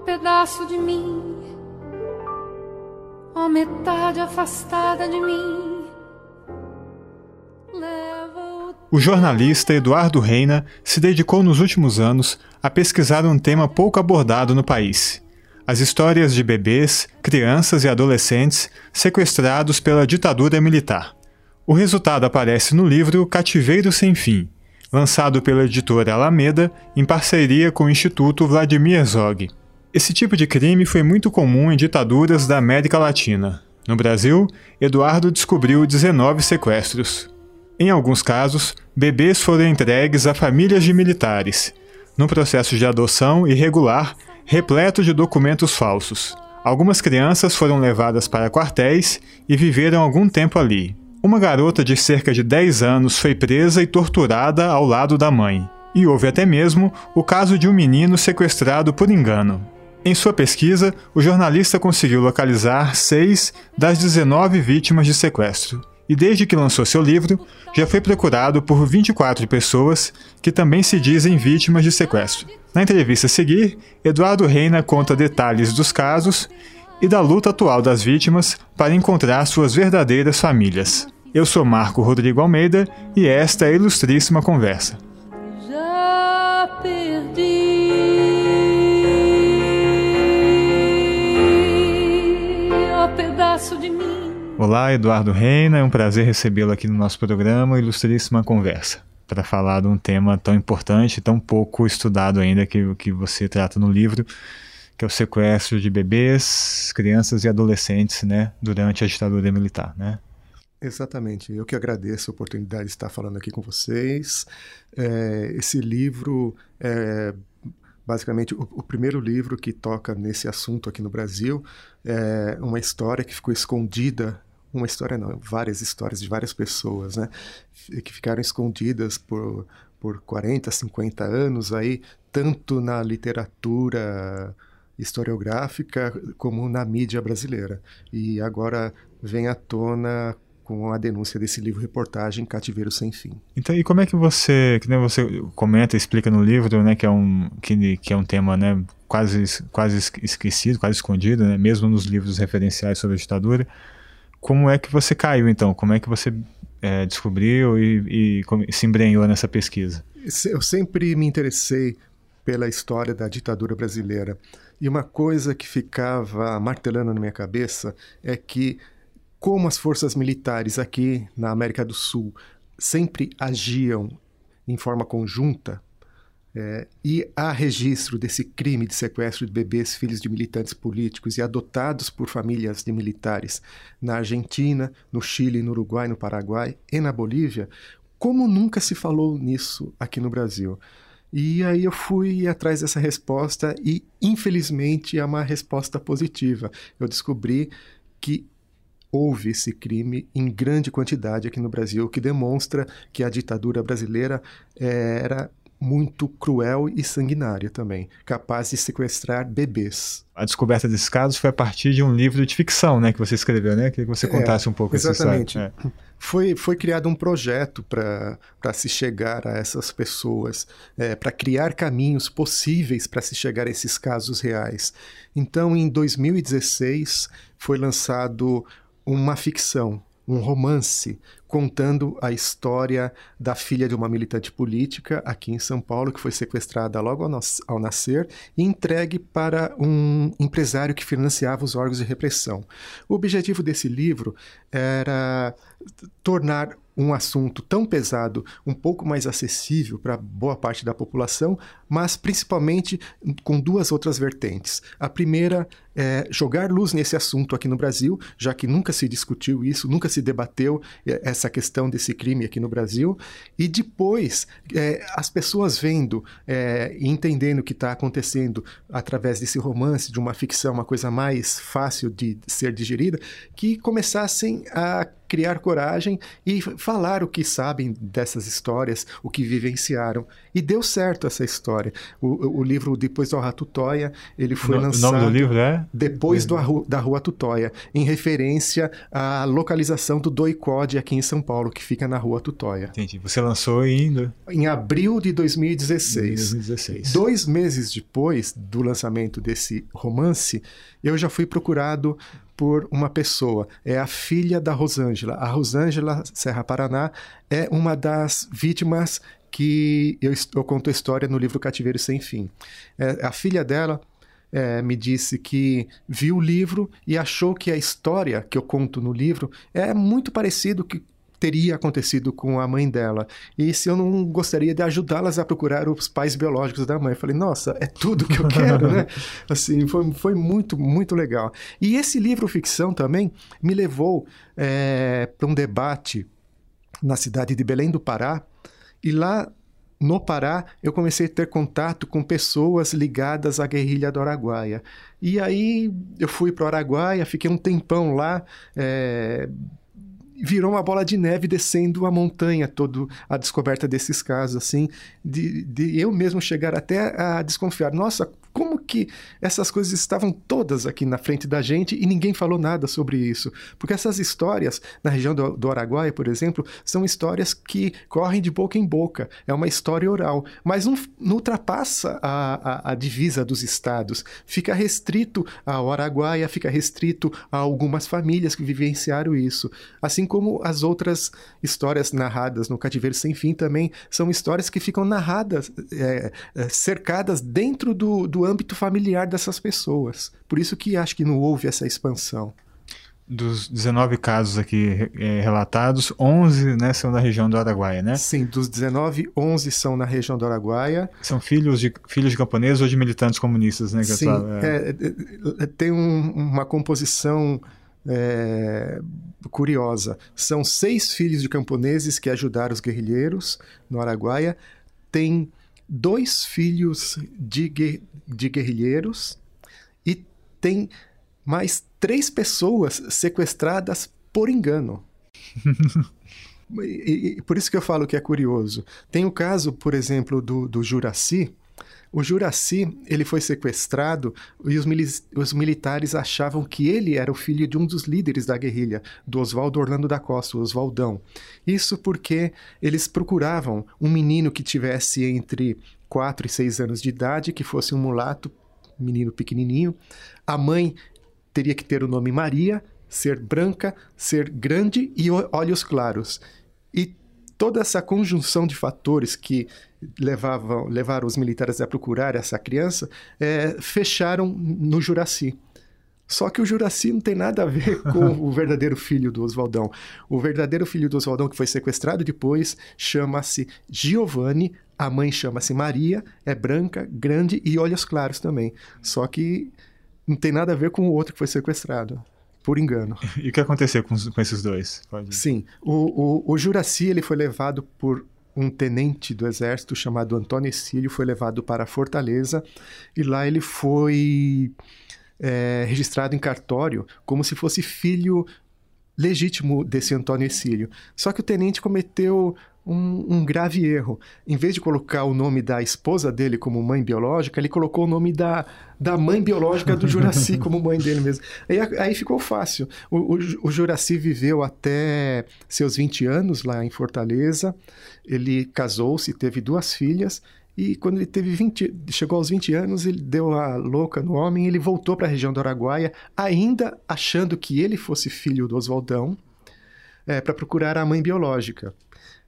pedaço de mim, ó metade afastada de mim. O jornalista Eduardo Reina se dedicou nos últimos anos a pesquisar um tema pouco abordado no país: as histórias de bebês, crianças e adolescentes sequestrados pela ditadura militar. O resultado aparece no livro Cativeiro Sem Fim, lançado pela editora Alameda em parceria com o Instituto Vladimir Zog. Esse tipo de crime foi muito comum em ditaduras da América Latina. No Brasil, Eduardo descobriu 19 sequestros. Em alguns casos, bebês foram entregues a famílias de militares, num processo de adoção irregular repleto de documentos falsos. Algumas crianças foram levadas para quartéis e viveram algum tempo ali. Uma garota de cerca de 10 anos foi presa e torturada ao lado da mãe. E houve até mesmo o caso de um menino sequestrado por engano. Em sua pesquisa, o jornalista conseguiu localizar seis das 19 vítimas de sequestro. E desde que lançou seu livro, já foi procurado por 24 pessoas que também se dizem vítimas de sequestro. Na entrevista a seguir, Eduardo Reina conta detalhes dos casos e da luta atual das vítimas para encontrar suas verdadeiras famílias. Eu sou Marco Rodrigo Almeida e esta é a ilustríssima conversa. Já pedaço de mim. Olá, Eduardo Reina, é um prazer recebê-lo aqui no nosso programa Ilustríssima Conversa, para falar de um tema tão importante, tão pouco estudado ainda que, que você trata no livro, que é o sequestro de bebês, crianças e adolescentes, né, durante a ditadura militar, né? Exatamente. Eu que agradeço a oportunidade de estar falando aqui com vocês. É, esse livro é basicamente o, o, primeiro livro que toca nesse assunto aqui no Brasil é uma história que ficou escondida uma história não várias histórias de várias pessoas né que ficaram escondidas por por 40 50 anos aí tanto na literatura historiográfica como na mídia brasileira. E agora vem à tona com a denúncia desse livro reportagem Cativeiro Sem Fim. Então, e como é que você, que nem você comenta, explica no livro, né, que é um que, que é um tema, né, quase quase esquecido, quase escondido, né, mesmo nos livros referenciais sobre a ditadura. Como é que você caiu então? Como é que você é, descobriu e, e se embrenhou nessa pesquisa? Eu sempre me interessei pela história da ditadura brasileira. E uma coisa que ficava martelando na minha cabeça é que como as forças militares aqui na América do Sul sempre agiam em forma conjunta, é, e há registro desse crime de sequestro de bebês filhos de militantes políticos e adotados por famílias de militares na Argentina, no Chile, no Uruguai, no Paraguai e na Bolívia, como nunca se falou nisso aqui no Brasil? E aí eu fui atrás dessa resposta e, infelizmente, é uma resposta positiva. Eu descobri que houve esse crime em grande quantidade aqui no Brasil, o que demonstra que a ditadura brasileira era muito cruel e sanguinária também, capaz de sequestrar bebês. A descoberta desses casos foi a partir de um livro de ficção, né, que você escreveu, né? Queria que você é, contasse é, um pouco exatamente. essa história. É. Foi, foi criado um projeto para se chegar a essas pessoas, é, para criar caminhos possíveis para se chegar a esses casos reais. Então, em 2016, foi lançado uma ficção, um romance contando a história da filha de uma militante política aqui em São Paulo que foi sequestrada logo ao, nascer e entregue para um empresário que financiava os órgãos de repressão. O objetivo desse livro era tornar um assunto tão pesado um pouco mais acessível para boa parte da população, mas principalmente com duas outras vertentes. A primeira é jogar luz nesse assunto aqui no Brasil, já que nunca se discutiu isso, nunca se debateu é, essa questão desse crime aqui no Brasil, e depois é, as pessoas vendo é, e entendendo o que está acontecendo através desse romance, de uma ficção, uma coisa mais fácil de ser digerida, que começassem a criar coragem e falar o que sabem dessas histórias, o que vivenciaram. E deu certo essa história. O, o livro Depois do Arra Tutóia, ele foi no, lançado... O nome do livro é? Depois do Arru, da Rua Tutóia, em referência à localização do Doicode aqui em São Paulo, que fica na Rua Tutóia. Entendi. Você lançou ainda? Em abril de 2016. 2016. Dois meses depois do lançamento desse romance, eu já fui procurado por uma pessoa. É a filha da Rosângela. A Rosângela Serra Paraná é uma das vítimas que eu, eu conto a história no livro Cativeiro Sem Fim. É, a filha dela é, me disse que viu o livro e achou que a história que eu conto no livro é muito parecido que teria acontecido com a mãe dela. E se eu não gostaria de ajudá-las a procurar os pais biológicos da mãe. Eu falei, nossa, é tudo que eu quero, né? Assim, foi, foi muito, muito legal. E esse livro ficção também me levou é, para um debate na cidade de Belém do Pará, e lá no Pará, eu comecei a ter contato com pessoas ligadas à guerrilha do Araguaia. E aí eu fui para o Araguaia, fiquei um tempão lá, é, virou uma bola de neve descendo a montanha, toda a descoberta desses casos, assim, de, de eu mesmo chegar até a desconfiar, nossa, como que essas coisas estavam todas aqui na frente da gente e ninguém falou nada sobre isso? Porque essas histórias, na região do, do Araguaia, por exemplo, são histórias que correm de boca em boca, é uma história oral, mas não, não ultrapassa a, a, a divisa dos estados, fica restrito ao Araguaia, fica restrito a algumas famílias que vivenciaram isso, assim como as outras histórias narradas no Cativeiro Sem Fim também são histórias que ficam narradas, é, é, cercadas dentro do, do âmbito familiar dessas pessoas. Por isso que acho que não houve essa expansão. Dos 19 casos aqui é, relatados, 11 né, são da região do Araguaia, né? Sim, dos 19, 11 são na região do Araguaia. São filhos de, filhos de camponeses ou de militantes comunistas, né? Sim, é. É, tem um, uma composição é, curiosa. São seis filhos de camponeses que ajudaram os guerrilheiros no Araguaia. Tem dois filhos de, de guerrilheiros e tem mais três pessoas sequestradas por engano. e, e, por isso que eu falo que é curioso. Tem o caso, por exemplo, do, do Juraci, o Juraci, ele foi sequestrado e os, mili os, militares achavam que ele era o filho de um dos líderes da guerrilha, do Oswaldo Orlando da Costa, o Oswaldão. Isso porque eles procuravam um menino que tivesse entre 4 e 6 anos de idade, que fosse um mulato, menino pequenininho. A mãe teria que ter o nome Maria, ser branca, ser grande e olhos claros. E toda essa conjunção de fatores que levavam, levaram os militares a procurar essa criança é, fecharam no Juraci. Só que o Juraci não tem nada a ver com o verdadeiro filho do Oswaldão. O verdadeiro filho do Oswaldão, que foi sequestrado depois, chama-se Giovanni, a mãe chama-se Maria, é branca, grande e olhos claros também. Só que não tem nada a ver com o outro que foi sequestrado por engano. E o que aconteceu com, com esses dois? Pode... Sim, o, o, o Juraci ele foi levado por um tenente do exército chamado Antônio Exílio, foi levado para Fortaleza e lá ele foi é, registrado em cartório como se fosse filho legítimo desse Antônio Exílio. Só que o tenente cometeu um, um, grave erro. Em vez de colocar o nome da esposa dele como mãe biológica, ele colocou o nome da, da mãe biológica do Juraci como mãe dele mesmo. Aí, aí ficou fácil. O, o, o, Juraci viveu até seus 20 anos lá em Fortaleza. Ele casou-se, teve duas filhas. E quando ele teve 20, chegou aos 20 anos, ele deu a louca no homem, ele voltou para a região do Araguaia, ainda achando que ele fosse filho do Oswaldão, é, para procurar a mãe biológica.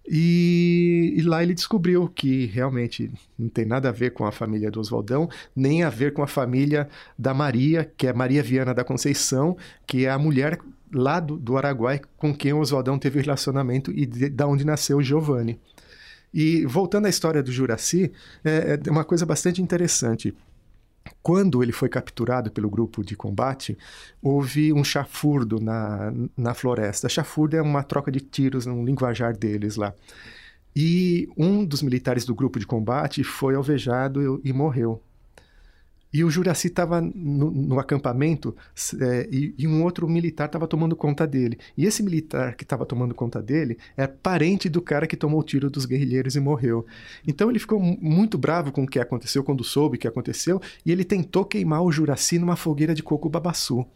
E, e, lá ele descobriu que realmente não tem nada a ver com a família do Oswaldão, nem a ver com a família da Maria, que é Maria Viana da Conceição, que é a mulher lá do, do Araguai com quem o Oswaldão teve relacionamento e de, da onde nasceu o Giovanni. E voltando à história do Juraci, é, é uma coisa bastante interessante. Quando ele foi capturado pelo grupo de combate, houve um chafurdo na, na floresta. Chafurdo é uma troca de tiros no linguajar deles lá. E um dos militares do grupo de combate foi alvejado e morreu. E o Juraci estava no, no, acampamento é, e, e, um outro militar estava tomando conta dele. E esse militar que estava tomando conta dele é parente do cara que tomou o tiro dos guerrilheiros e morreu. Então ele ficou muito bravo com o que aconteceu, quando soube o que aconteceu, e ele tentou queimar o Juraci numa fogueira de coco babaçu.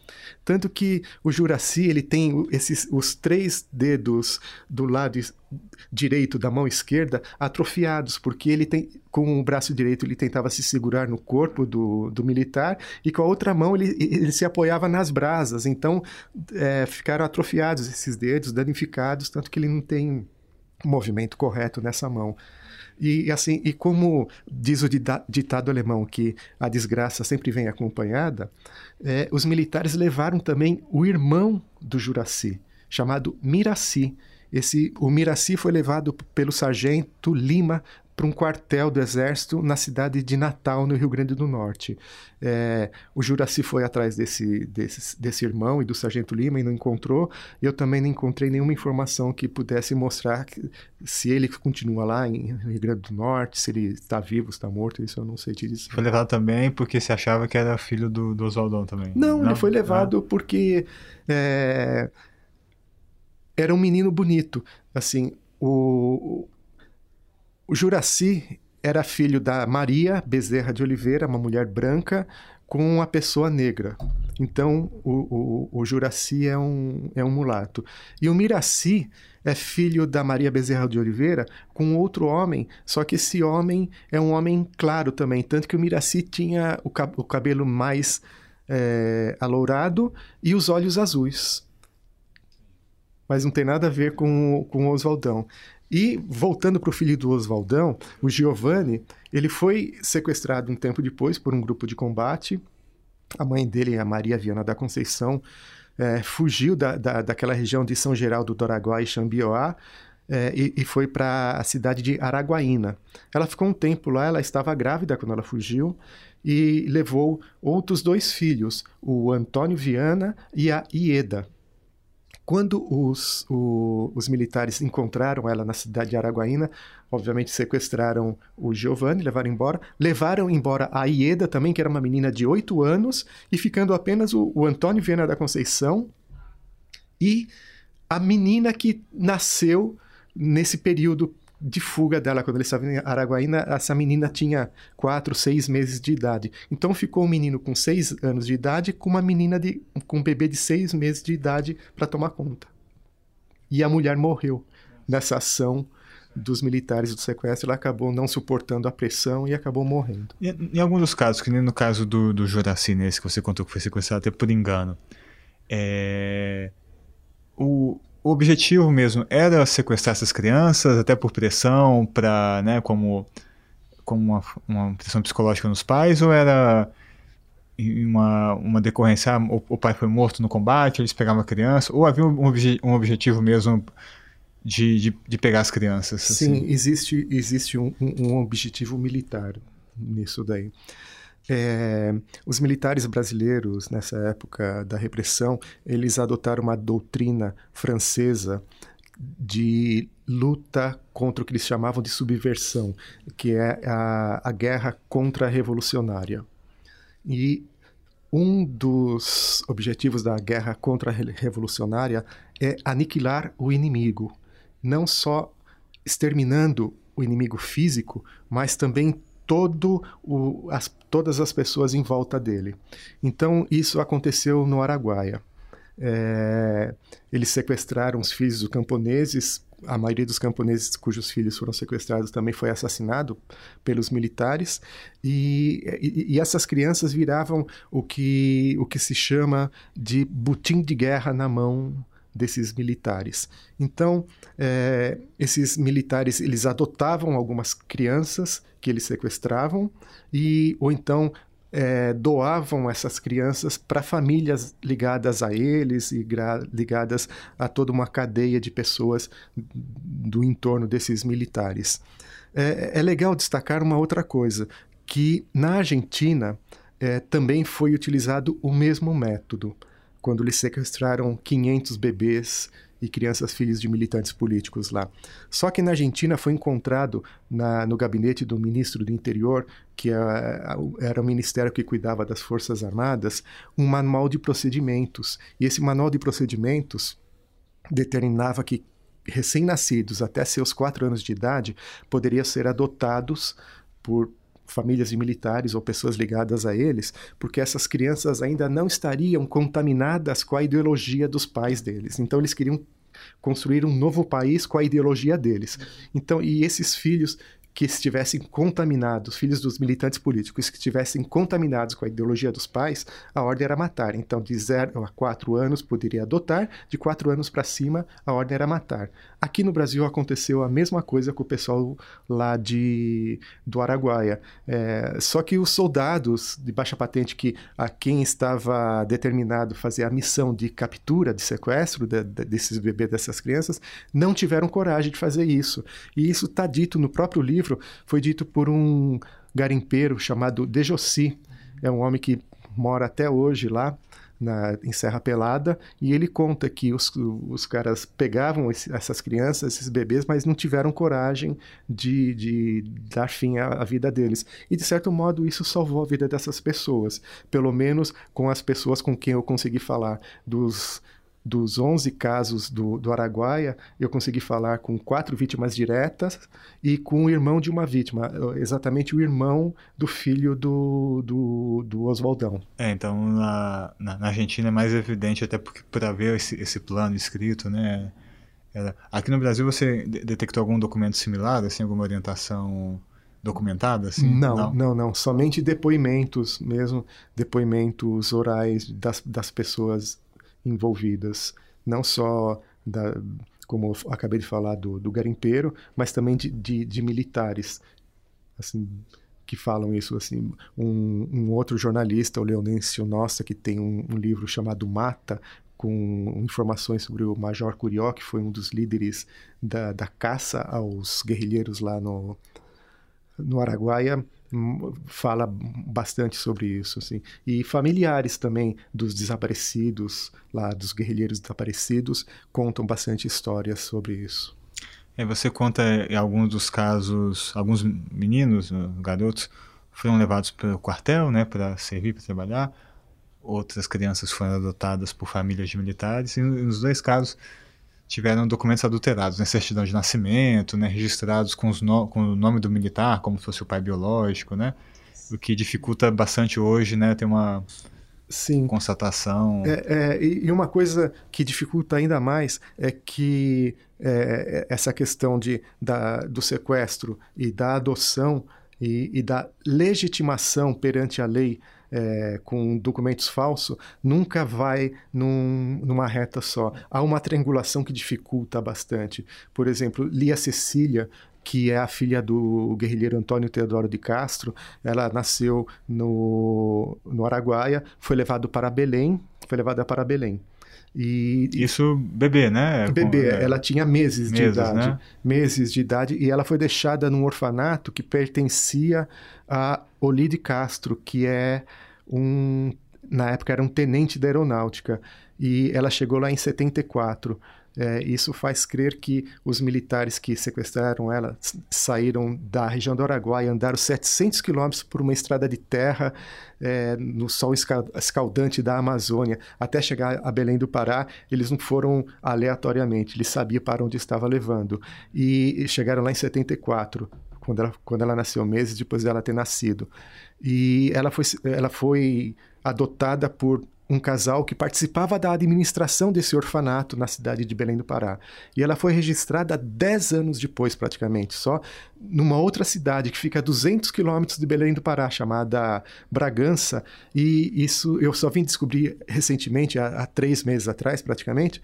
Tanto que o Juraci ele tem esses, os três dedos do lado direito da mão esquerda atrofiados, porque ele tem com o braço direito ele tentava se segurar no corpo do, do militar e com a outra mão ele, ele se apoiava nas brasas. Então é, ficaram atrofiados esses dedos, danificados, tanto que ele não tem movimento correto nessa mão. E assim, e como diz o ditado alemão que a desgraça sempre vem acompanhada, é, os militares levaram também o irmão do Juraci, chamado Miraci, esse, o Miraci foi levado pelo sargento Lima para um quartel do exército na cidade de Natal, no Rio Grande do Norte. É, o Juraci foi atrás desse, desse, desse irmão e do sargento Lima e não encontrou. Eu também não encontrei nenhuma informação que pudesse mostrar que, se ele continua lá em Rio Grande do Norte, se ele está vivo, está morto, isso eu não sei te dizer. Foi levado também porque se achava que era filho do, do Oswaldão também. Não, não, ele foi levado ah. porque... É, era um menino bonito. Assim, o, o Juraci era filho da Maria Bezerra de Oliveira, uma mulher branca, com uma pessoa negra. Então, o, o, o Juraci é um, é um mulato. E o Miraci é filho da Maria Bezerra de Oliveira com outro homem, só que esse homem é um homem claro também. Tanto que o Miraci tinha o, cabelo mais é, alourado e os olhos azuis mas não tem nada a ver com, com o Oswaldão. E voltando para o filho do Oswaldão, o Giovanni, ele foi sequestrado um tempo depois por um grupo de combate. A mãe dele, a Maria Viana da Conceição, é, fugiu da, da, daquela região de São Geraldo do Araguá e Xambioá é, e, e, foi para a cidade de Araguaína. Ela ficou um tempo lá, ela estava grávida quando ela fugiu e levou outros dois filhos, o Antônio Viana e a Ieda. Quando os, o, os militares encontraram ela na cidade de Araguaína, obviamente sequestraram o Giovanni, levaram embora. Levaram embora a Ieda também, que era uma menina de 8 anos, e ficando apenas o, o Antônio Viana da Conceição e a menina que nasceu nesse período de fuga dela quando ele estava em Araguaína, essa menina tinha quatro, seis meses de idade. Então ficou um menino com seis anos de idade com uma menina de, com um bebê de seis meses de idade para tomar conta. E a mulher morreu nessa ação dos militares do sequestro, ela acabou não suportando a pressão e acabou morrendo. E, em alguns dos casos, que nem no caso do, do Juraci, nesse que você contou que foi sequestrado até por engano, é... o, o objetivo mesmo era sequestrar essas crianças, até por pressão, para, né, como, como uma, uma, pressão psicológica nos pais, ou era uma, uma decorrência, ah, o, o, pai foi morto no combate, eles pegavam a criança, ou havia um, obje, um objetivo mesmo de, de, de, pegar as crianças? Sim, assim? existe, existe um, um objetivo militar nisso daí. É, os militares brasileiros, nessa época da repressão, eles adotaram uma doutrina francesa de luta contra o que eles chamavam de subversão, que é a, a guerra contra-revolucionária. E um dos objetivos da guerra contra-revolucionária é aniquilar o inimigo, não só exterminando o inimigo físico, mas também todo o, as, todas as pessoas em volta dele. Então, isso aconteceu no Araguaia. É, eles sequestraram os filhos dos camponeses, a maioria dos camponeses cujos filhos foram sequestrados também foi assassinado pelos militares, e, e, e essas crianças viravam o que, o que se chama de butim de guerra na mão desses militares. Então, é, esses militares eles adotavam algumas crianças que eles sequestravam e ou então é, doavam essas crianças para famílias ligadas a eles e ligadas a toda uma cadeia de pessoas do entorno desses militares. É, é legal destacar uma outra coisa, que na Argentina é, também foi utilizado o mesmo método quando eles sequestraram 500 bebês e crianças filhos de militantes políticos lá. Só que na Argentina foi encontrado na, no gabinete do ministro do Interior, que era, era o ministério que cuidava das Forças Armadas, um manual de procedimentos. E esse manual de procedimentos determinava que recém-nascidos até seus quatro anos de idade poderiam ser adotados por famílias de militares ou pessoas ligadas a eles, porque essas crianças ainda não estariam contaminadas com a ideologia dos pais deles. Então eles queriam construir um novo país com a ideologia deles. Então, e esses filhos que estivessem contaminados, filhos dos militantes políticos que estivessem contaminados com a ideologia dos pais, a ordem era matar. Então, de 0 a 4 anos poderia adotar, de 4 anos para cima, a ordem era matar. Aqui no Brasil aconteceu a mesma coisa com o pessoal lá de, do Araguaia. É, só que os soldados de baixa patente, que a quem estava determinado fazer a missão de captura, de sequestro de, de, desses bebês, dessas crianças, não tiveram coragem de fazer isso. E isso está dito no próprio livro livro foi dito por um garimpeiro chamado Dejossi. É um homem que mora até hoje lá na, em Serra Pelada, e ele conta que os, os caras pegavam esse, essas crianças, esses bebês, mas não tiveram coragem de, de dar fim à, à, vida deles. E, de certo modo, isso salvou a vida dessas pessoas, pelo menos com as pessoas com quem eu consegui falar, dos dos 11 casos do, do Araguaia, eu consegui falar com quatro vítimas diretas e com o irmão de uma vítima, exatamente o irmão do filho do, do, do Oswaldão. É, então na, na, na, Argentina é mais evidente, até porque para ver esse, esse plano escrito, né? Era... Aqui no Brasil você detectou algum documento similar, assim, alguma orientação documentada? Assim? Não, não, não, não, Somente depoimentos mesmo, depoimentos orais das, das pessoas envolvidas, não só da, como eu acabei de falar do, do garimpeiro, mas também de, de, de, militares, assim, que falam isso assim. Um, um outro jornalista, o Leonêncio Nossa, que tem um, um, livro chamado Mata, com informações sobre o Major Curió, que foi um dos líderes da, da caça aos guerrilheiros lá no, no Araguaia, fala bastante sobre isso, assim. E familiares também dos desaparecidos, lá dos guerrilheiros desaparecidos, contam bastante histórias sobre isso. É, você conta em alguns dos casos, alguns meninos, né, garotos, foram levados para o quartel, né, para servir, para trabalhar. Outras crianças foram adotadas por famílias de militares. E nos dois casos tiveram documentos adulterados, né, certidão de nascimento, né, registrados com, no, com, o nome do militar, como se fosse o pai biológico, né, o que dificulta bastante hoje, né, ter uma Sim. constatação. É, é, e uma coisa que dificulta ainda mais é que é, essa questão de, da, do sequestro e da adoção e, e da legitimação perante a lei é, com documentos falsos nunca vai num, numa reta só. Há uma triangulação que dificulta bastante. Por exemplo, Lia Cecília, que é a filha do guerrilheiro Antônio Teodoro de Castro, ela nasceu no, no Araguaia, foi levado para Belém, foi levada para Belém. E, Isso bebê, né? Bebê, é, ela tinha meses, meses de idade. Né? Meses de idade, e ela foi deixada num orfanato que pertencia a Olide Castro, que é um. Na época era um tenente da aeronáutica, e ela chegou lá em 74. É, isso faz crer que os militares que sequestraram ela saíram da região do Araguaia, andaram 700 quilômetros por uma estrada de terra é, no sol escaldante da Amazônia até chegar a Belém do Pará. Eles não foram aleatoriamente, eles sabiam para onde estava levando. E chegaram lá em 74, quando ela, quando ela nasceu, meses depois dela ter nascido. E ela foi, ela foi adotada por um casal que participava da administração desse orfanato na cidade de Belém do Pará. E ela foi registrada 10 anos depois, praticamente, só numa outra cidade que fica a 200 quilômetros de Belém do Pará, chamada Bragança. E isso eu só vim descobrir recentemente, há, há três meses atrás, praticamente,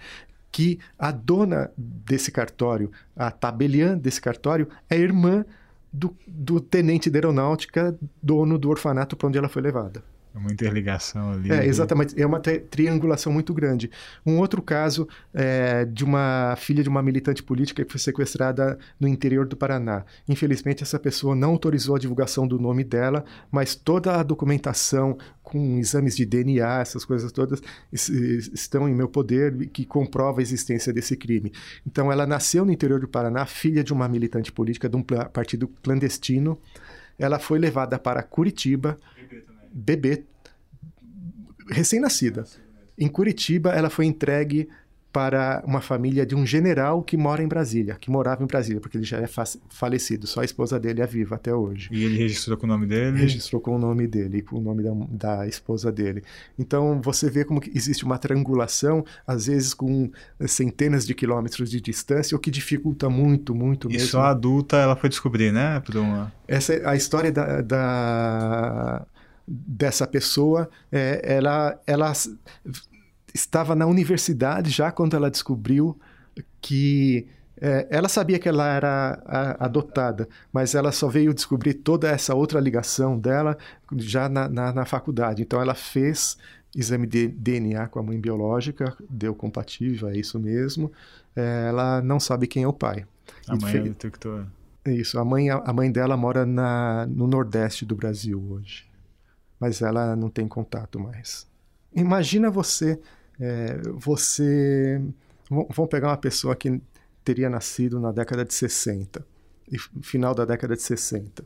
que a dona desse cartório, a tabeliã desse cartório, é irmã do, do tenente de aeronáutica, dono do orfanato para onde ela foi levada. É uma interligação ali. É, exatamente. É uma triangulação muito grande. Um outro caso é de uma filha de uma militante política que foi sequestrada no interior do Paraná. Infelizmente, essa pessoa não autorizou a divulgação do nome dela, mas toda a documentação com exames de DNA, essas coisas todas, estão em meu poder que comprova a existência desse crime. Então, ela nasceu no interior do Paraná, filha de uma militante política de um partido clandestino. Ela foi levada para Curitiba bebê, recém-nascida. Em Curitiba, ela foi entregue para uma família de um general que mora em Brasília, que morava em Brasília, porque ele já é falecido, só a esposa dele é viva até hoje. E ele registrou com o nome dele? Registrou com o nome dele, com o nome da, da esposa dele. Então você vê como existe uma triangulação, às vezes com centenas de quilômetros de distância, o que dificulta muito, muito mesmo. E só a adulta ela foi descobrir, né? Por uma... Essa é a história da, da dessa pessoa, é, ela, ela estava na universidade já quando ela descobriu que é, ela sabia que ela era a, adotada, mas ela só veio descobrir toda essa outra ligação dela já na, na, na faculdade. Então ela fez exame de DNA com a mãe biológica, deu compatível, é isso mesmo. É, ela não sabe quem é o pai. A mãe fez... é detector. Isso, a mãe, a mãe dela mora na, no nordeste do Brasil hoje mas ela não tem contato mais. Imagina você, é, você, vamos pegar uma pessoa que teria nascido na década de 60, final da década de 60,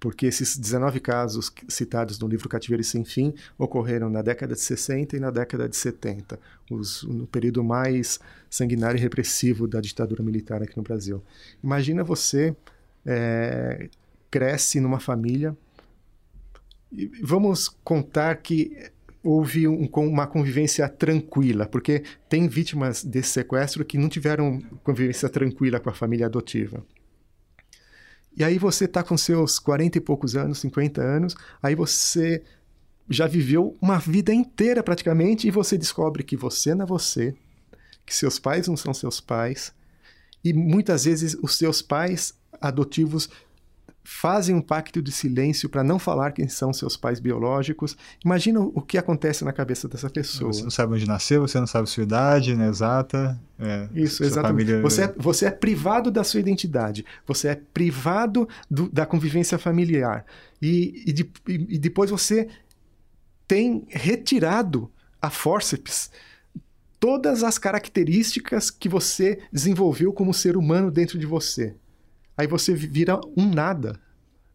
porque esses 19 casos citados no livro Cativeiro Sem Fim ocorreram na década de 60 e na década de 70, os, no período mais sanguinário e repressivo da ditadura militar aqui no Brasil. Imagina você é, cresce numa família vamos contar que houve um, uma convivência tranquila, porque tem vítimas desse sequestro que não tiveram convivência tranquila com a família adotiva. E aí você está com seus 40 e poucos anos, 50 anos, aí você já viveu uma vida inteira praticamente e você descobre que você não é você, que seus pais não são seus pais, e muitas vezes os seus pais adotivos fazem um pacto de silêncio para não falar quem são seus pais biológicos. Imagina o que acontece na cabeça dessa pessoa. Você não sabe onde nasceu, você não sabe sua idade né, exata. É, Isso, exatamente. Família... Você, é, você é privado da sua identidade, você é privado do, da convivência familiar. E, e, de, e depois você tem retirado a forceps todas as características que você desenvolveu como ser humano dentro de você aí você vira um nada.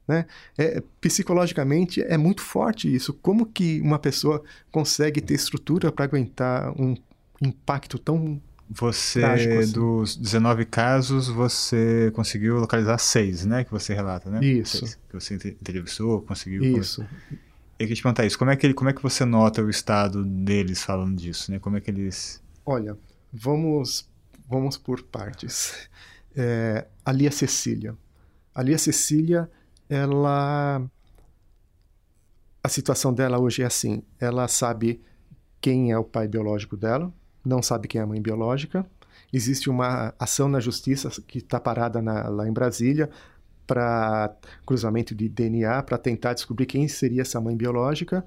Né? É, psicologicamente é muito forte isso. Como que uma pessoa consegue ter estrutura para aguentar um impacto tão você, assim? dos 19 casos, você conseguiu localizar seis, né? Que você relata, né? Isso. Seis, que você entrevistou, conseguiu... Isso. Eu queria te perguntar isso. Como é, que ele, como é que você nota o estado deles falando disso, né? Como é que eles... Olha, vamos, vamos por partes é, a Lia Cecília. A Lia Cecília, ela. A situação dela hoje é assim: ela sabe quem é o pai biológico dela, não sabe quem é a mãe biológica. Existe uma ação na justiça que está parada na, lá em Brasília para cruzamento de DNA para tentar descobrir quem seria essa mãe biológica.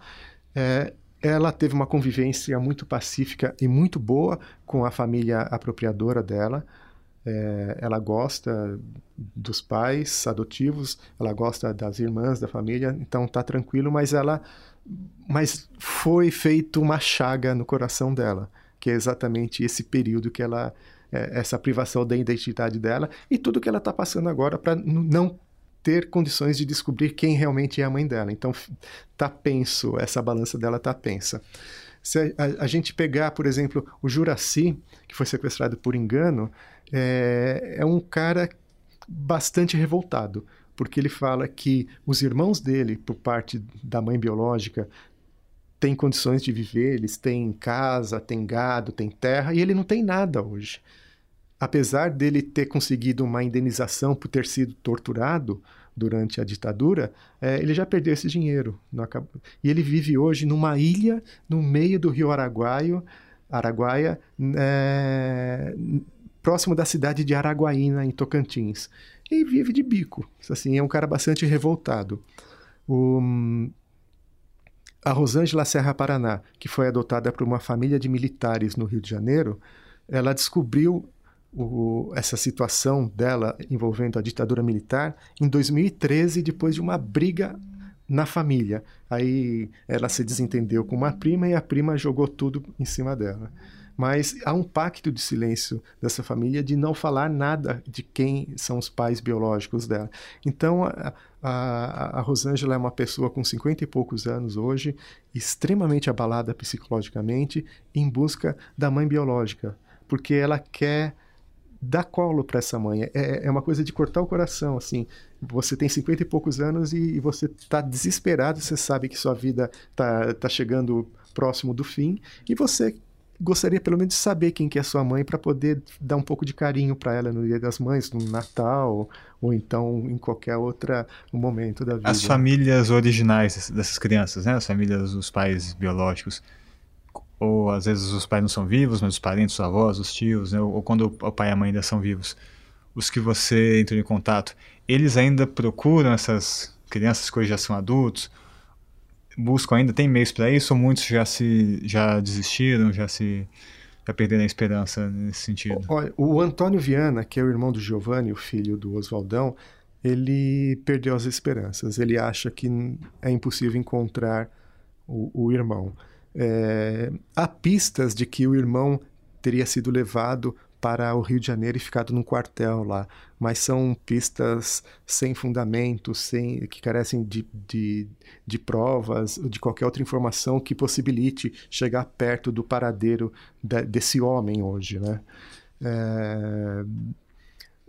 É, ela teve uma convivência muito pacífica e muito boa com a família apropriadora dela. É, ela gosta dos pais adotivos, ela gosta das irmãs da família, então tá tranquilo, mas ela mas foi feito uma chaga no coração dela, que é exatamente esse período que ela é, essa privação da identidade dela e tudo que ela está passando agora para não ter condições de descobrir quem realmente é a mãe dela. Então tá penso, essa balança dela tá pensa. Se a, a gente pegar, por exemplo, o Juraci, que foi sequestrado por engano, é, é um cara bastante revoltado, porque ele fala que os irmãos dele, por parte da mãe biológica, têm condições de viver, eles têm casa, têm gado, têm terra, e ele não tem nada hoje. Apesar dele ter conseguido uma indenização por ter sido torturado durante a ditadura, é, ele já perdeu esse dinheiro. E ele vive hoje numa ilha no meio do rio Araguaio, Araguaia, é, próximo da cidade de Araguaína, em Tocantins. E vive de bico. Assim, é um cara bastante revoltado. O, a Rosângela Serra Paraná, que foi adotada por uma família de militares no Rio de Janeiro, ela descobriu o, essa situação dela envolvendo a ditadura militar em 2013, depois de uma briga na família. Aí ela se desentendeu com uma prima e a prima jogou tudo em cima dela. Mas há um pacto de silêncio dessa família de não falar nada de quem são os pais biológicos dela. Então, a, a, a Rosângela é uma pessoa com 50 e poucos anos hoje, extremamente abalada psicologicamente, em busca da mãe biológica, porque ela quer dar colo para essa mãe. É, é uma coisa de cortar o coração, assim. Você tem 50 e poucos anos e, e você está desesperado, você sabe que sua vida está tá chegando próximo do fim e você gostaria pelo menos de saber quem que é sua mãe para poder dar um pouco de carinho para ela no Dia das Mães, no Natal ou então em qualquer outro momento da vida. As famílias originais dessas crianças, né? As famílias dos pais biológicos, ou às vezes os pais não são vivos, mas os parentes, os avós, os tios, né? ou quando o pai e a mãe ainda são vivos, os que você entrou em contato, eles ainda procuram essas crianças que hoje já são adultos, buscam ainda, tem meios para isso, ou muitos já se já desistiram, já se já perderam a esperança nesse sentido? Olha, o Antônio Viana, que é o irmão do Giovanni, o filho do Oswaldão, ele perdeu as esperanças. Ele acha que é impossível encontrar o, o irmão. É, há pistas de que o irmão teria sido levado para o Rio de Janeiro e ficado num quartel lá, mas são pistas sem fundamento, sem, que carecem de, de, de provas, de qualquer outra informação que possibilite chegar perto do paradeiro de, desse homem hoje, né? É,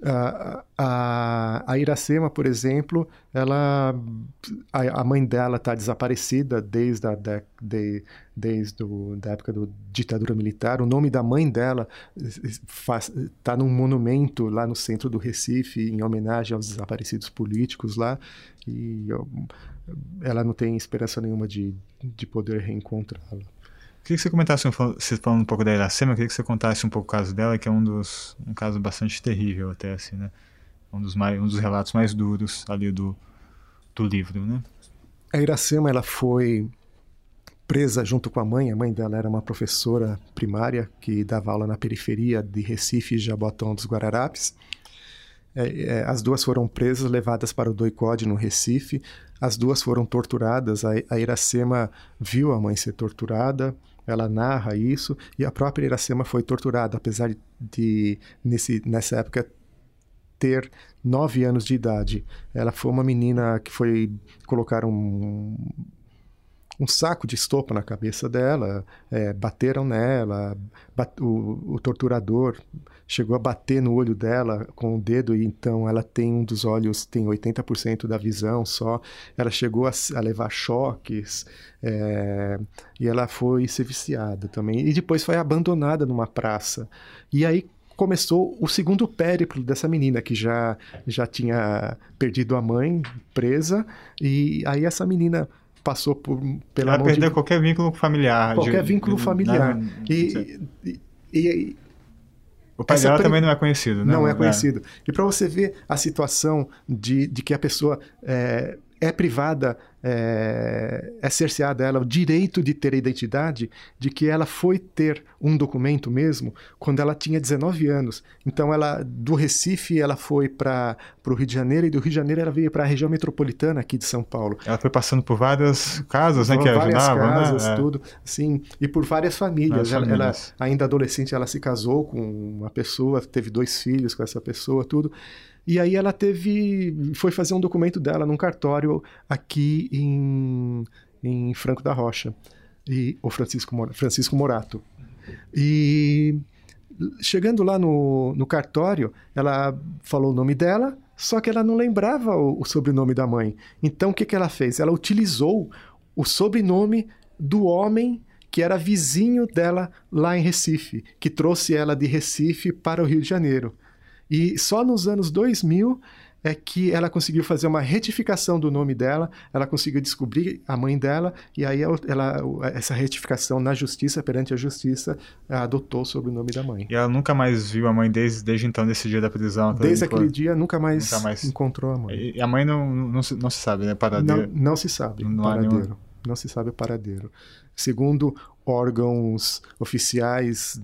a, a, a, Iracema, por exemplo, ela, a, a mãe dela está desaparecida desde a, de, de, desde o, da época da ditadura militar. O nome da mãe dela está num monumento lá no centro do Recife, em homenagem aos desaparecidos políticos lá. E ela não tem esperança nenhuma de, de poder reencontrá-la. Queria que você comentasse, você falando um pouco da Iracema, queria que você contasse um pouco o caso dela, que é um dos um caso bastante terrível até assim, né? Um dos mais, um dos relatos mais duros ali do, do livro, né? A Iracema ela foi presa junto com a mãe. A mãe dela era uma professora primária que dava aula na periferia de Recife e Jabotão dos Guararapes. É, é, as duas foram presas, levadas para o doicode no Recife. As duas foram torturadas. A, a Iracema viu a mãe ser torturada, ela narra isso, e a própria Iracema foi torturada, apesar de, nesse, nessa época, ter nove anos de idade. Ela foi uma menina que foi colocar um, um saco de estopa na cabeça dela, é, bateram nela, bat, o, o, torturador chegou a bater no olho dela com o dedo e então ela tem um dos olhos, tem 80% da visão só, ela chegou a, a levar choques é, e ela foi ser viciada também, e depois foi abandonada numa praça, e aí começou o segundo périplo dessa menina que já, já tinha perdido a mãe presa, e aí essa menina passou por, pela Ela perdeu de... qualquer vínculo familiar. Qualquer de, vínculo familiar. e, e, e, o pai dela pre... também não é conhecido, né? Não é conhecido. É. E para você ver a situação de, de que a pessoa é, é privada, é, é cerceada ela o direito de ter a identidade, de que ela foi ter um documento mesmo quando ela tinha 19 anos. Então, ela do Recife ela foi para o Rio de Janeiro e do Rio de Janeiro ela veio para a região metropolitana aqui de São Paulo. Ela foi passando por várias casas, né, que várias ajudavam, né? casas, né? tudo, sim, e por várias famílias. Ela, ela, ainda adolescente, ela se casou com uma pessoa, teve dois filhos com essa pessoa, tudo. E aí ela teve. foi fazer um documento dela num cartório aqui em, em Franco da Rocha. E, o Francisco, Francisco Morato. E chegando lá no, no cartório, ela falou o nome dela, só que ela não lembrava o, o sobrenome da mãe. Então o que, que ela fez? Ela utilizou o sobrenome do homem que era vizinho dela lá em Recife, que trouxe ela de Recife para o Rio de Janeiro. E só nos anos 2000 é que ela conseguiu fazer uma retificação do nome dela, ela conseguiu descobrir a mãe dela, e aí ela, essa retificação na justiça, perante a justiça, adotou sobre o nome da mãe. E ela nunca mais viu a mãe desde, desde então, desse dia da prisão? Desde aquele dia, nunca mais, nunca mais, encontrou a mãe. E a mãe não, não, se, não se sabe, né? Paradeiro. Não, não se sabe, não paradeiro. não se sabe o paradeiro. Segundo órgãos oficiais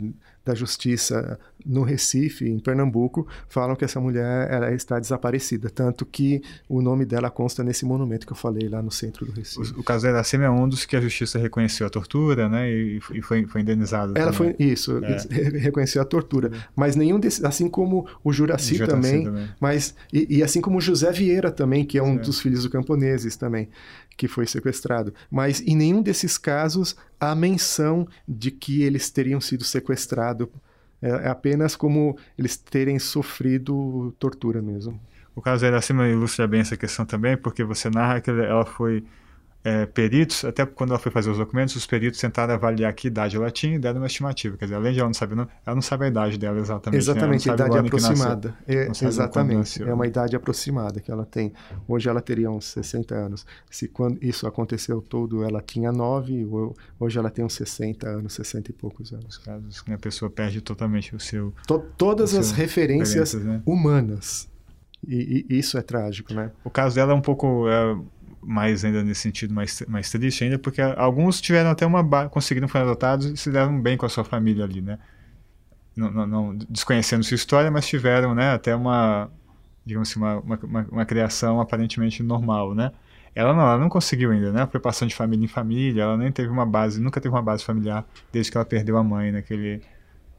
da justiça no Recife, em Pernambuco, falam que essa mulher ela está desaparecida, tanto que o nome dela consta nesse monumento que eu falei lá no centro do Recife. O, o caso da Iracema é um dos que a justiça reconheceu a tortura, né, e, e foi, foi indenizado. Ela também. foi isso, é. reconheceu a tortura, mas nenhum desses, assim como o Juraci, Juraci também, também. mas e, e assim como o José Vieira também, que é um É. dos filhos do camponeses também, que foi sequestrado. Mas em nenhum desses casos há menção de que eles teriam sido sequestrados. É, é apenas como eles terem sofrido tortura mesmo. O caso da Iracema ilustra bem essa questão também, porque você narra que ela foi é, peritos, até quando ela foi fazer os documentos, os peritos tentaram avaliar que idade ela tinha e deram uma estimativa. Quer dizer, além de ela não saber, não, ela não sabe a idade dela exatamente. Exatamente, né? a idade aproximada. É, exatamente, é uma idade aproximada que ela tem. Hoje ela teria uns 60 anos. Se quando isso aconteceu todo, ela tinha 9, hoje ela tem uns 60 anos, 60 e poucos anos. Os casos que a pessoa perde totalmente o seu. To- todas o as seu referências referências, né? humanas. E, e isso é trágico, né? O caso dela é um pouco é, mais ainda nesse sentido mais, mais triste ainda, porque alguns tiveram até uma conseguiram ser adotados e se deram bem com a sua família ali, né? Não, não- não- desconhecendo sua história, mas tiveram, né? Até uma, digamos assim, uma, uma, uma- uma criação aparentemente normal, né? Ela não, ela não conseguiu ainda, né? Foi passando de família em família, ela nem teve uma base, nunca teve uma base familiar desde que ela perdeu a mãe naquele.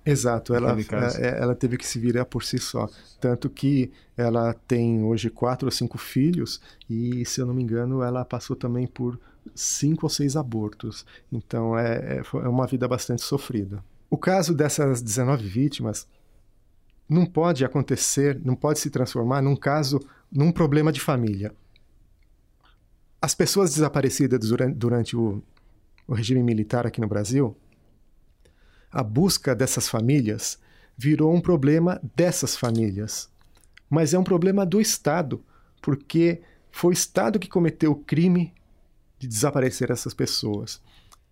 Exato, ela, caso. é- ela teve que se virar por si só. Tanto que ela tem hoje quatro ou cinco filhos, e se eu não me engano, ela passou também por cinco ou seis abortos. Então é, é, é uma vida bastante sofrida. O caso dessas 19 vítimas não pode acontecer, não pode se transformar num caso, num problema de família. As pessoas desaparecidas durante, durante o, o regime militar aqui no Brasil, a busca dessas famílias virou um problema dessas famílias. Mas é um problema do Estado, porque foi o Estado que cometeu o crime de desaparecer essas pessoas.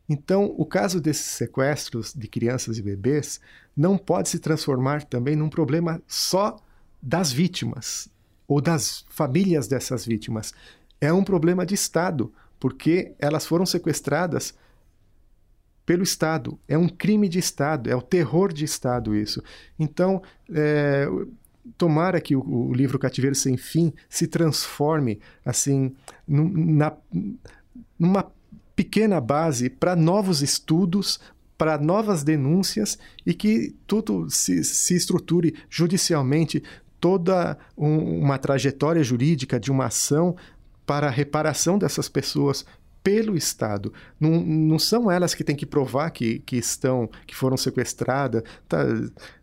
Então, o caso desses sequestros de crianças e bebês não pode se transformar também num problema só das vítimas ou das famílias dessas vítimas. É um problema de Estado, porque elas foram sequestradas pelo Estado. É um crime de Estado, é o terror de Estado isso. Então, é, tomara que o, o, livro Cativeiro Sem Fim se transforme assim num, na, numa pequena base para novos estudos, para novas denúncias e que tudo se, se estruture judicialmente toda um, uma trajetória jurídica de uma ação para a reparação dessas pessoas pelo Estado. Não, não são elas que têm que provar que, que estão, que foram sequestradas tá,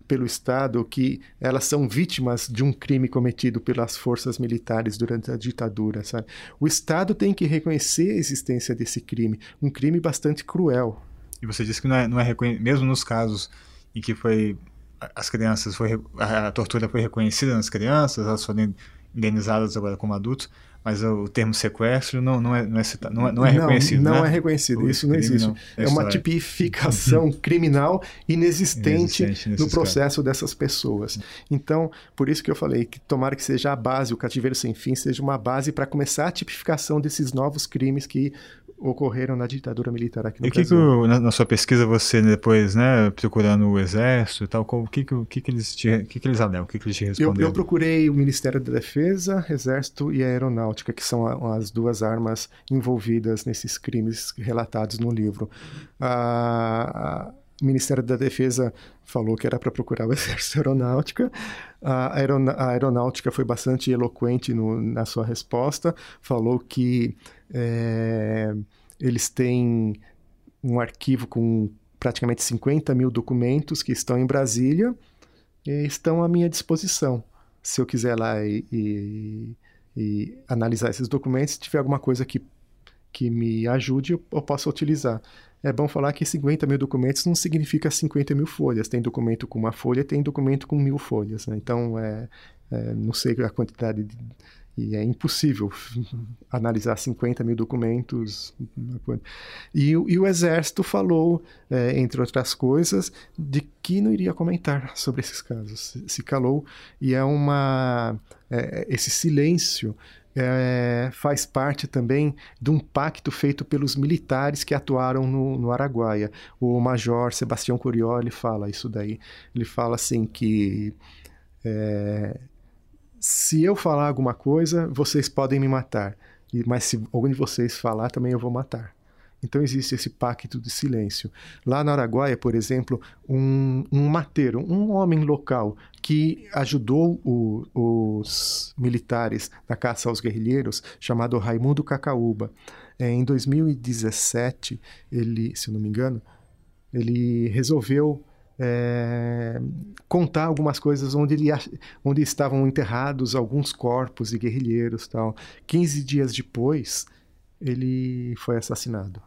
pelo Estado, que elas são vítimas de um crime cometido pelas forças militares durante a ditadura. Sabe? O Estado tem que reconhecer a existência desse crime, um crime bastante cruel. E você disse que não é, não é mesmo nos casos em que foi as crianças foi a tortura foi reconhecida nas crianças, elas foram indenizadas agora como adultos, mas o termo sequestro não, não, é, não, é, não, é, não é reconhecido. Não, né? não é reconhecido, isso não existe. Não, é, é uma tipificação criminal inexistente, inexistente no processo dessas pessoas. Então, por isso que eu falei que tomara que seja a base, o cativeiro sem fim seja uma base para começar a tipificação desses novos crimes que ocorreram na ditadura militar aqui no e Brasil. E o que, na, na, sua pesquisa, você depois, né, procurando o exército e tal, o que, que, que, que, eles, te, que, que eles alegam, o que, que eles te responderam? Eu, eu, procurei o Ministério da Defesa, Exército e Aeronáutica, que são as duas armas envolvidas nesses crimes relatados no livro. A, o Ministério da Defesa falou que era para procurar o Exército e Aeronáutica. A, aerona, a Aeronáutica foi bastante eloquente no, na sua resposta, falou que é, eles têm um arquivo com praticamente 50 mil documentos que estão em Brasília e estão à minha disposição. Se eu quiser lá e, e, e analisar esses documentos, se tiver alguma coisa que, que me ajude, eu, eu posso utilizar. É bom falar que 50 mil documentos não significa 50 mil folhas. Tem documento com uma folha, tem documento com mil folhas. Né? Então, é, é, não sei a quantidade de, e é impossível analisar 50 mil documentos. E, e o Exército falou, é, entre outras coisas, de que não iria comentar sobre esses casos. Se calou, e é uma. É, esse silêncio é, faz parte também de um pacto feito pelos militares que atuaram no, no Araguaia. O major Sebastião Corioli fala isso daí. Ele fala assim que é, se eu falar alguma coisa, vocês podem me matar. Mas se algum de vocês falar, também eu vou matar. Então existe esse pacto de silêncio. Lá na Araguaia, por exemplo, um, um mateiro, um homem local que ajudou o, os militares na caça aos guerrilheiros, chamado Raimundo Cacaúba. É, em 2017, ele, se não me engano, ele resolveu é, contar algumas coisas onde, ele, onde estavam enterrados alguns corpos de guerrilheiros tal. 15 dias depois, ele foi assassinado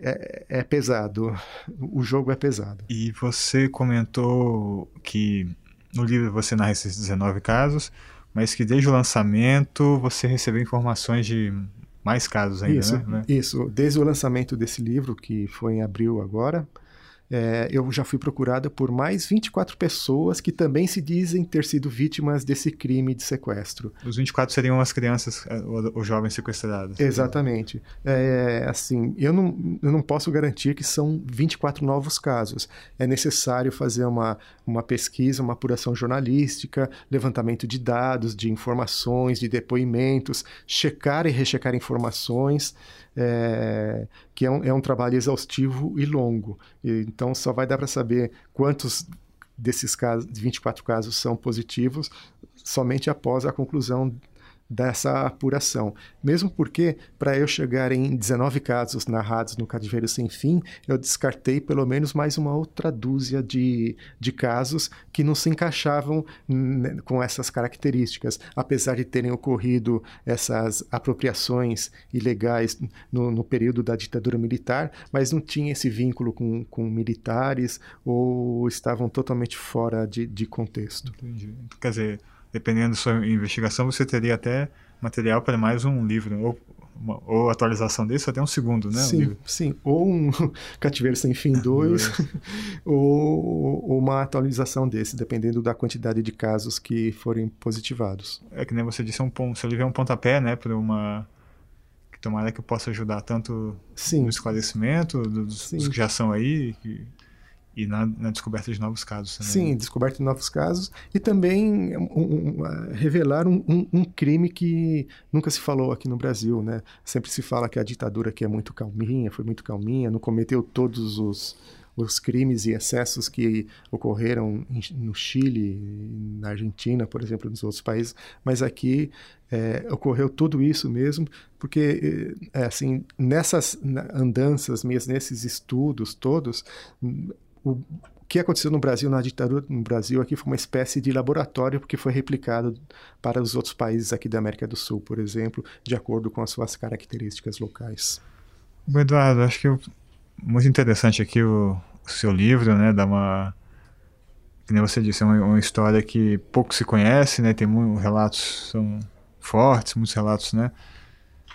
é, é, pesado. O jogo é pesado. E você comentou que no livro você narra esses 19 casos, mas que desde o lançamento você recebeu informações de mais casos ainda, isso, né? Isso, desde o lançamento desse livro, que foi em abril agora, é, eu já fui procurada por mais 24 pessoas que também se dizem ter sido vítimas desse crime de sequestro. Os 24 seriam as crianças é, ou, jovens sequestradas? Exatamente. É, assim, eu não, eu não posso garantir que são 24 novos casos. É necessário fazer uma, uma pesquisa, uma apuração jornalística, levantamento de dados, de informações, de depoimentos, checar e rechecar informações é, que é um, é um, trabalho exaustivo e longo. E, então, só vai dar para saber quantos desses casos, 24 casos, são positivos somente após a conclusão dessa apuração. Mesmo porque, para eu chegar em 19 casos narrados no Cativeiro Sem Fim, eu descartei pelo menos mais uma outra dúzia de, de casos que não se encaixavam com essas características, apesar de terem ocorrido essas apropriações ilegais no, no período da ditadura militar, mas não tinha esse vínculo com, com militares ou estavam totalmente fora de, de contexto. Entendi. Quer dizer dependendo da sua investigação, você teria até material para mais um livro, ou, uma, ou atualização desse, ou até um segundo, né? Sim, um sim. Ou um Cativeiro Sem Fim 2, ou, ou, uma atualização desse, dependendo da quantidade de casos que forem positivados. É que nem você disse, é um ponto, seu livro é um pontapé, né, para uma que tomara que possa ajudar tanto sim. no esclarecimento dos, dos, que já são aí, que e na, na, descoberta de novos casos também. Sim, descoberta de novos casos e também um, um, revelar um, um, crime que nunca se falou aqui no Brasil, né? Sempre se fala que a ditadura aqui é muito calminha, foi muito calminha, não cometeu todos os, os crimes e excessos que ocorreram no Chile, na Argentina, por exemplo, nos outros países, mas aqui é, ocorreu tudo isso mesmo, porque é, assim nessas andanças minhas, nesses estudos todos o que aconteceu no Brasil, na ditadura no Brasil, aqui foi uma espécie de laboratório que foi replicado para os outros países aqui da América do Sul, por exemplo, de acordo com as suas características locais. Eduardo, acho que muito interessante aqui o, o, seu livro, né? Dá uma. Como você disse, é uma, uma, história que pouco se conhece, né? Tem muitos relatos são fortes, muitos relatos, né?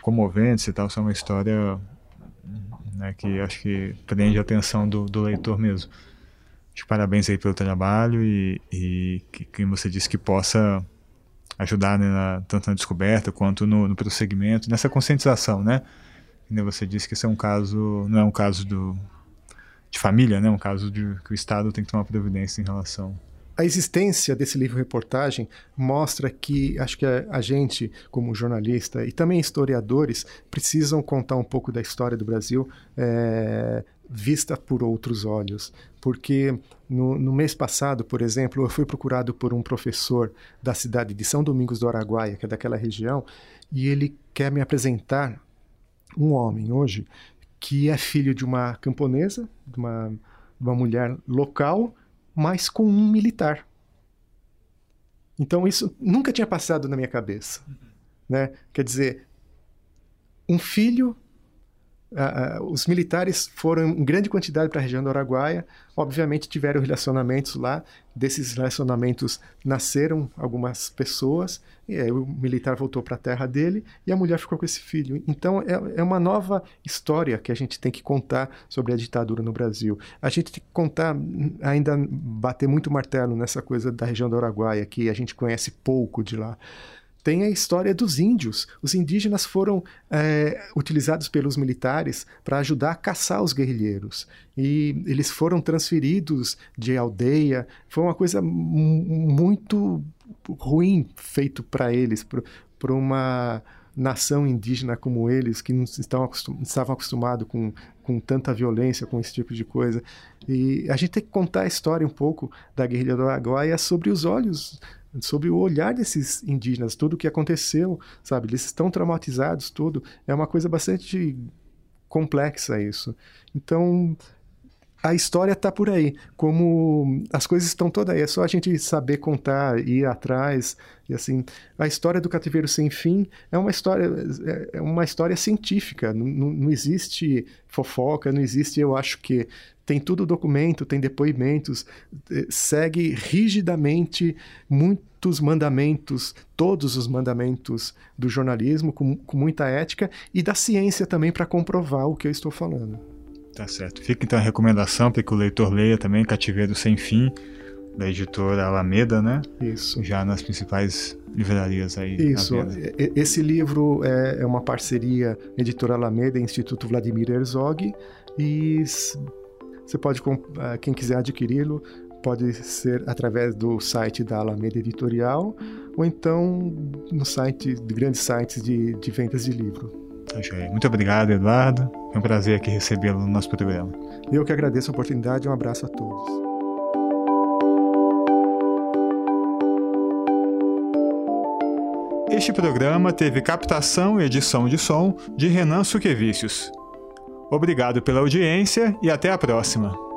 Comoventes e tal. São uma história né, que acho que prende a atenção do, do leitor mesmo. parabéns aí pelo trabalho e, e que, que, você disse que possa ajudar né, na, tanto na descoberta quanto no, no prosseguimento, nessa conscientização, né? E você disse que isso é um caso, não é um caso do, de família, né? Um caso de que o Estado tem que tomar providência em relação a existência desse livro-reportagem mostra que acho que a, a, gente, como jornalista e também historiadores, precisam contar um pouco da história do Brasil é, vista por outros olhos. Porque no, no, mês passado, por exemplo, eu fui procurado por um professor da cidade de São Domingos do Araguaia, que é daquela região, e ele quer me apresentar um homem hoje que é filho de uma camponesa, de uma, de uma mulher local mas com um militar. Então isso nunca tinha passado na minha cabeça. Né? Quer dizer, um filho Uh, os militares foram em grande quantidade para a região do Araguaia, obviamente tiveram relacionamentos lá, desses relacionamentos nasceram algumas pessoas, e aí o militar voltou para a terra dele e a mulher ficou com esse filho. Então é, é, uma nova história que a gente tem que contar sobre a ditadura no Brasil. A gente tem que contar, ainda bater muito martelo nessa coisa da região do Araguaia, que a gente conhece pouco de lá tem a história dos índios. Os indígenas foram é, utilizados pelos militares para ajudar a caçar os guerrilheiros. E eles foram transferidos de aldeia. Foi uma coisa muito ruim feito para eles, para uma nação indígena como eles, que não estavam, acostum estavam acostumados com, com tanta violência, com esse tipo de coisa. E a gente tem que contar a história um pouco da guerrilha do Araguaia sobre os olhos, sobre o olhar desses indígenas, tudo o que aconteceu, sabe? Eles estão traumatizados, tudo. É uma coisa bastante complexa isso. Então, a história está por aí. Como as coisas estão todas aí, é só a gente saber contar, ir atrás. E assim, a história do cativeiro sem fim é uma história, é uma história científica. Não, não existe fofoca, não existe, eu acho que tem tudo documento, tem depoimentos, eh, segue rigidamente muitos mandamentos, todos os mandamentos do jornalismo, com, com muita ética, e da ciência também para comprovar o que eu estou falando. Tá certo. Fica então a recomendação para que o leitor leia também Cativeiro Sem Fim, da editora Alameda, né? Isso. Já nas principais livrarias aí. Isso. Esse livro é, é uma parceria editora Alameda e Instituto Vladimir Herzog. E você pode, ah, quem quiser adquiri-lo, pode ser através do site da Alameda Editorial ou então no site de grandes sites de, de vendas de livro. Tá Muito obrigado, Eduardo. É um prazer aqui recebê-lo no nosso programa. Eu que agradeço a oportunidade e um abraço a todos. Este programa teve captação e edição de som de Renan Suquevicius. Obrigado pela audiência e até a próxima.